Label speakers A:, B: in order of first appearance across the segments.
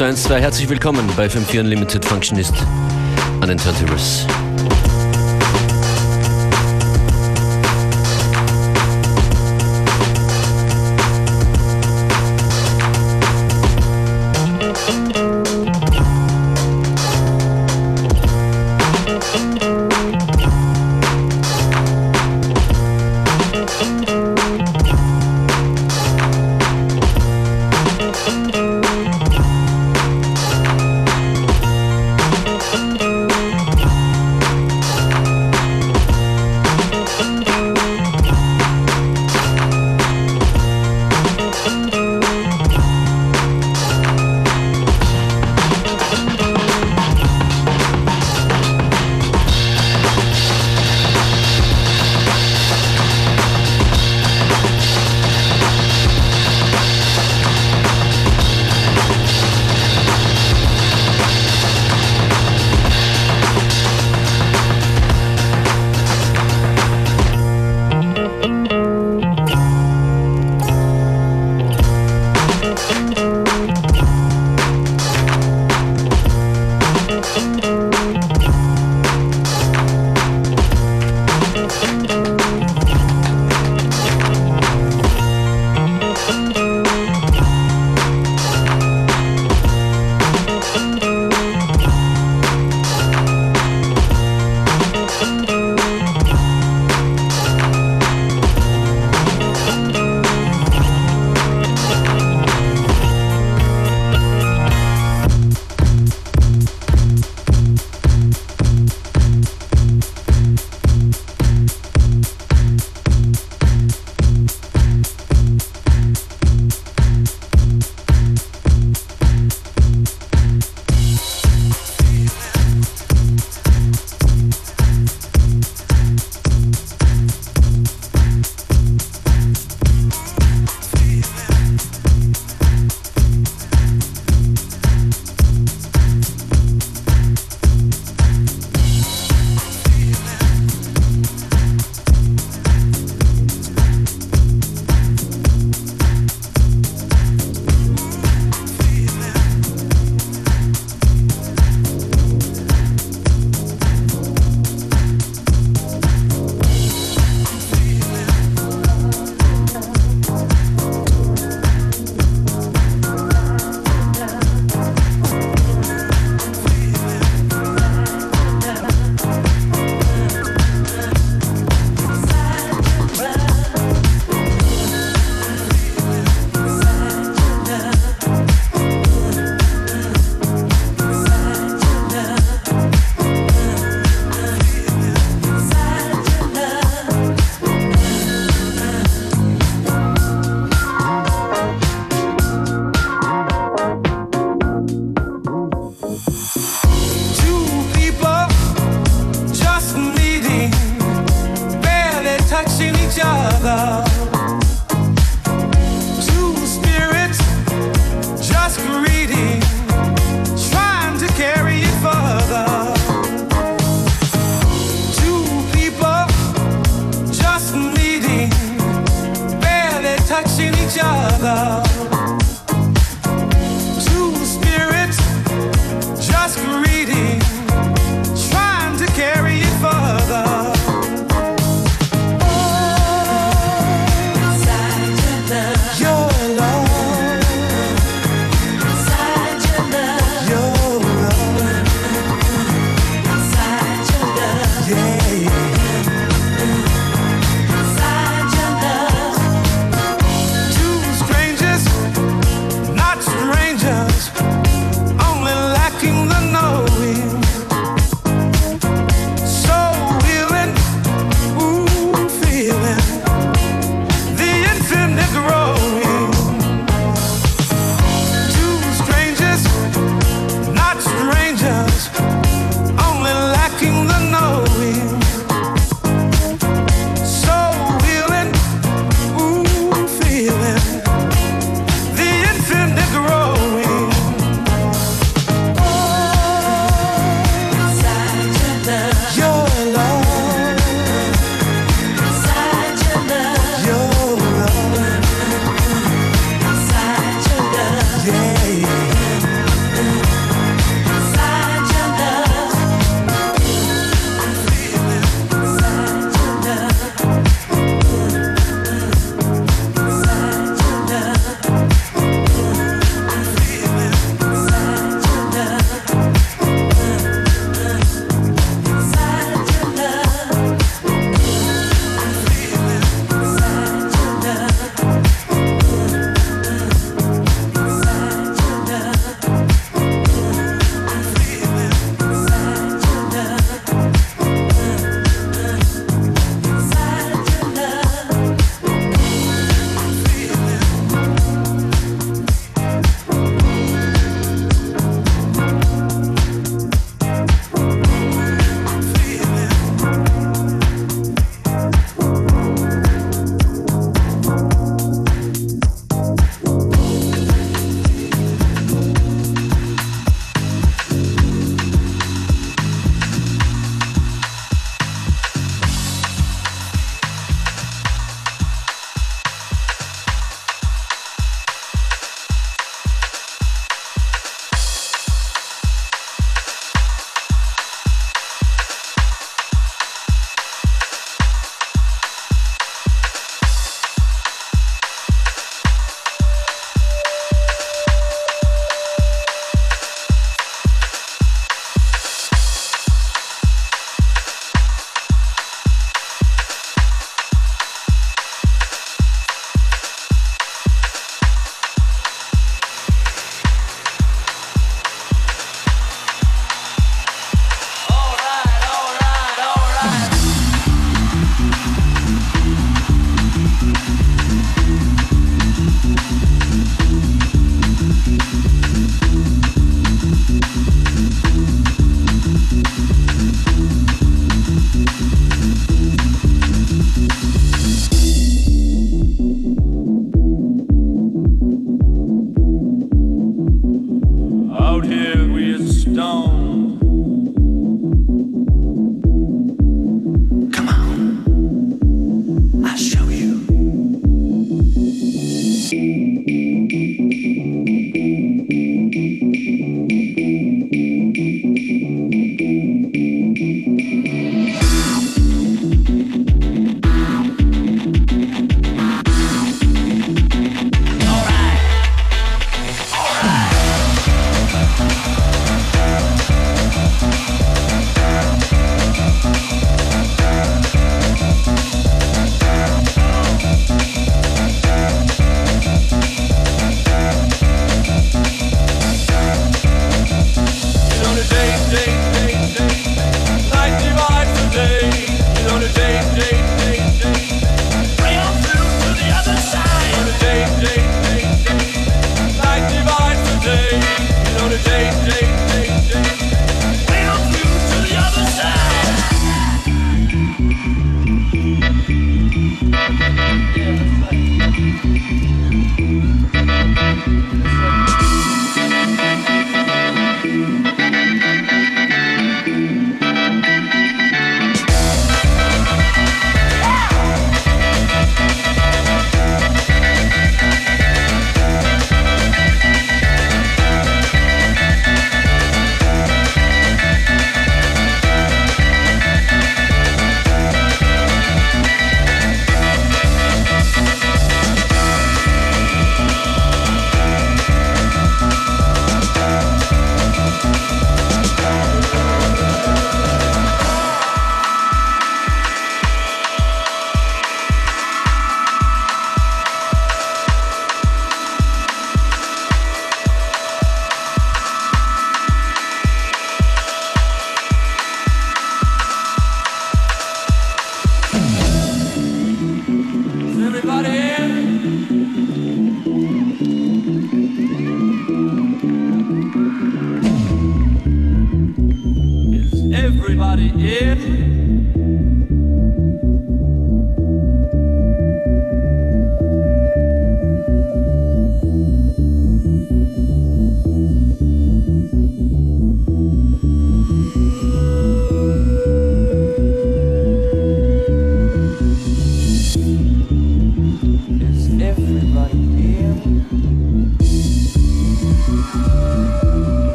A: 21212. Herzlich willkommen bei FM4 Unlimited Functionist an den Turntables.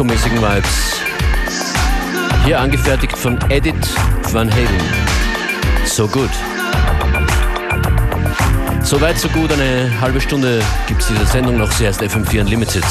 B: Disco-mäßigen Vibes. Hier angefertigt von Edith Van Halen. So gut. So weit, so gut. Eine halbe Stunde gibt es diese Sendung noch. Sie heißt FM4 Unlimited.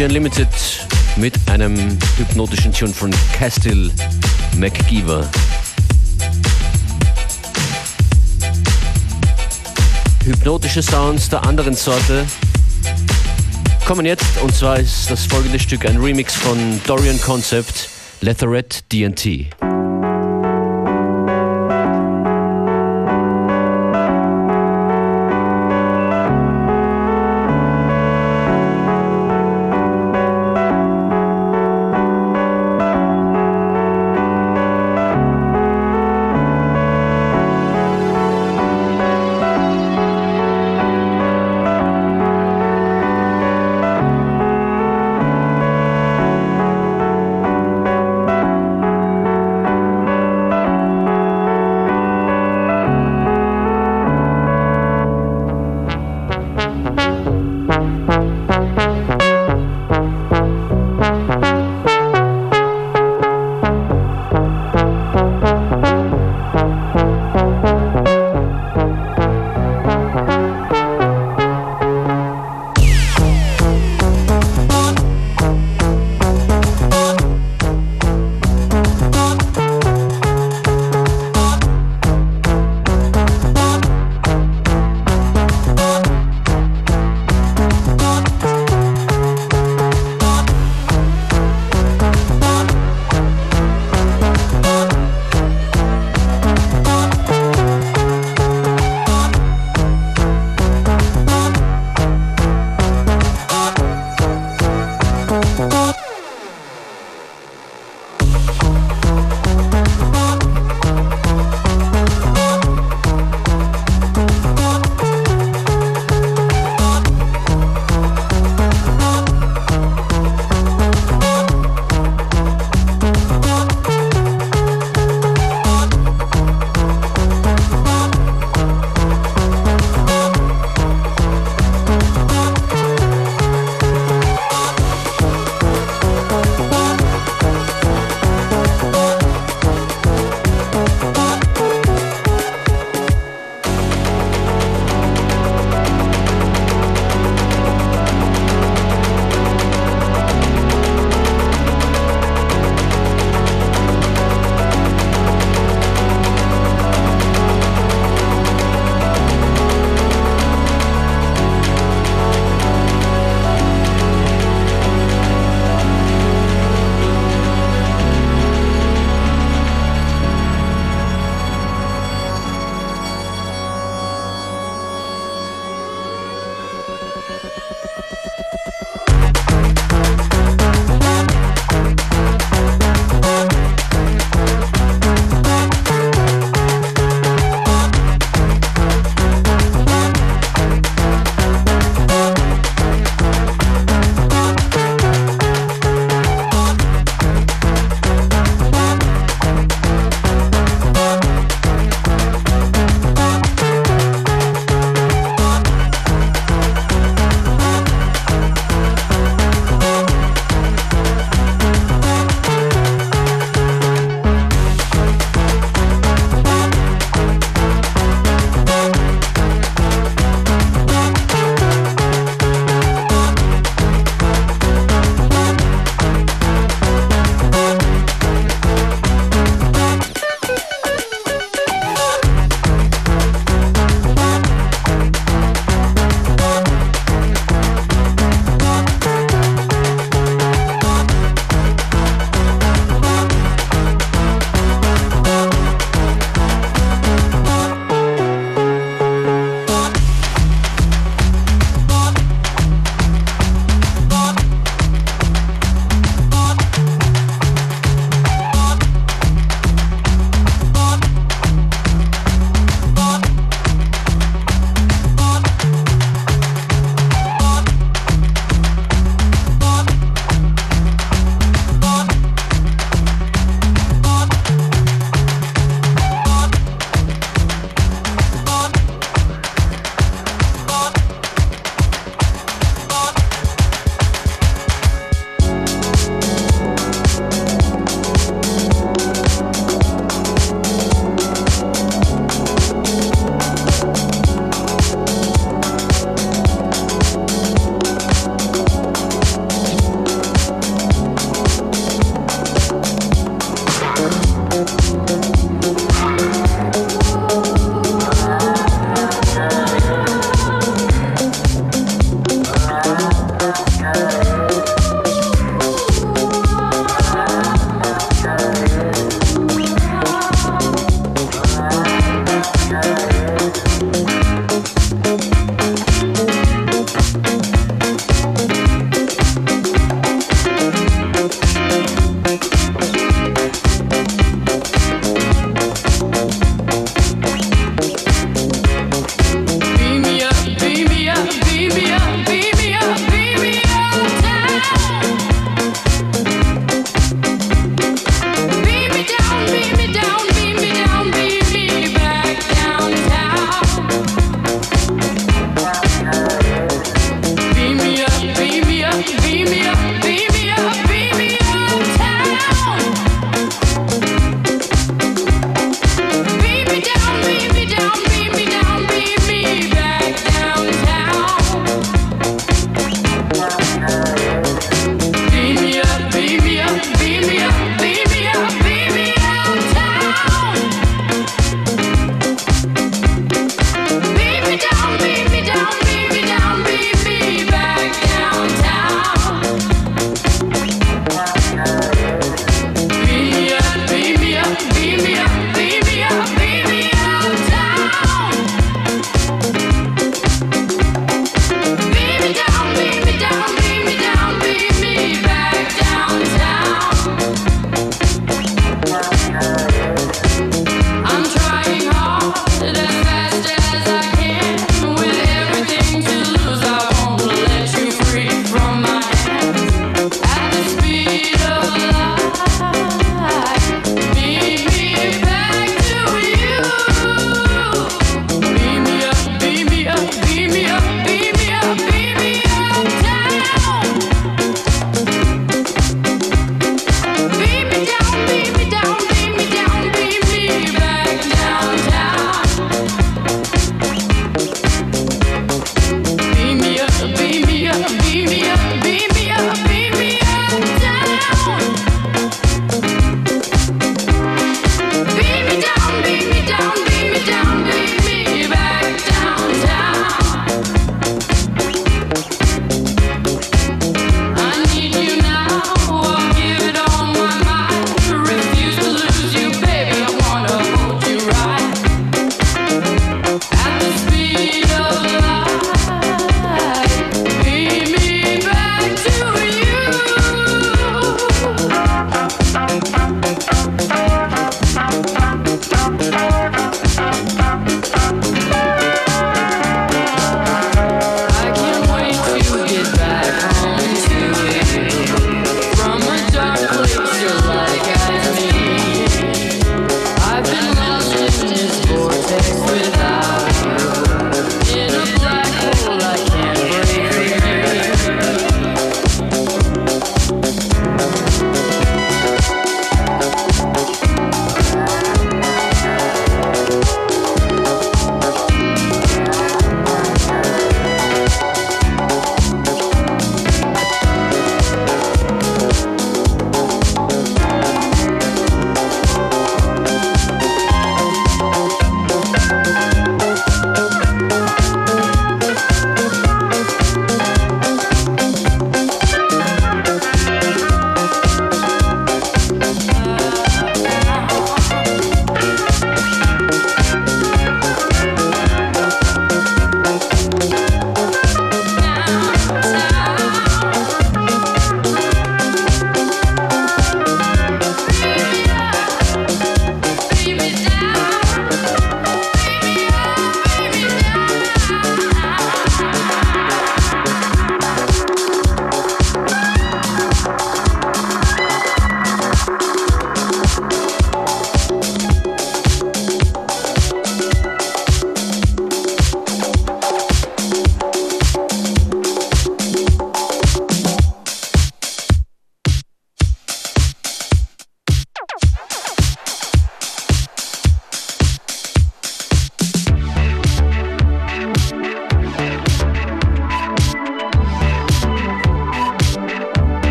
B: FM4 Unlimited mit einem hypnotischen Tune von Castile McGeever. Hypnotische Sounds der anderen Sorte kommen jetzt und zwar ist das folgende Stück ein Remix von Dorian Concept, Letherette DNT.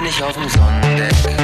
C: Bin, ich auf dem Sonnendeck.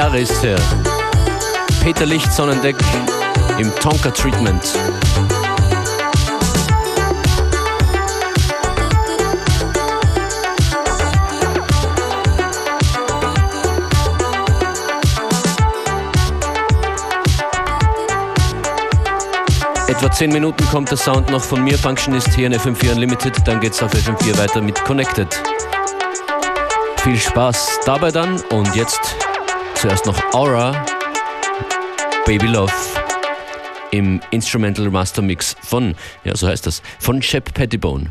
B: Jahre ist her. Peter Licht Sonnendeck im Tonka Treatment. Etwa 10 Minuten kommt der Sound noch von mir, Functionist hier in FM4 Unlimited, dann geht's auf FM4 weiter mit Connected. Viel Spaß dabei dann und jetzt zuerst noch Aura, Baby Love im Instrumental Master Mix von, ja so heißt das, von Shep Pettibone.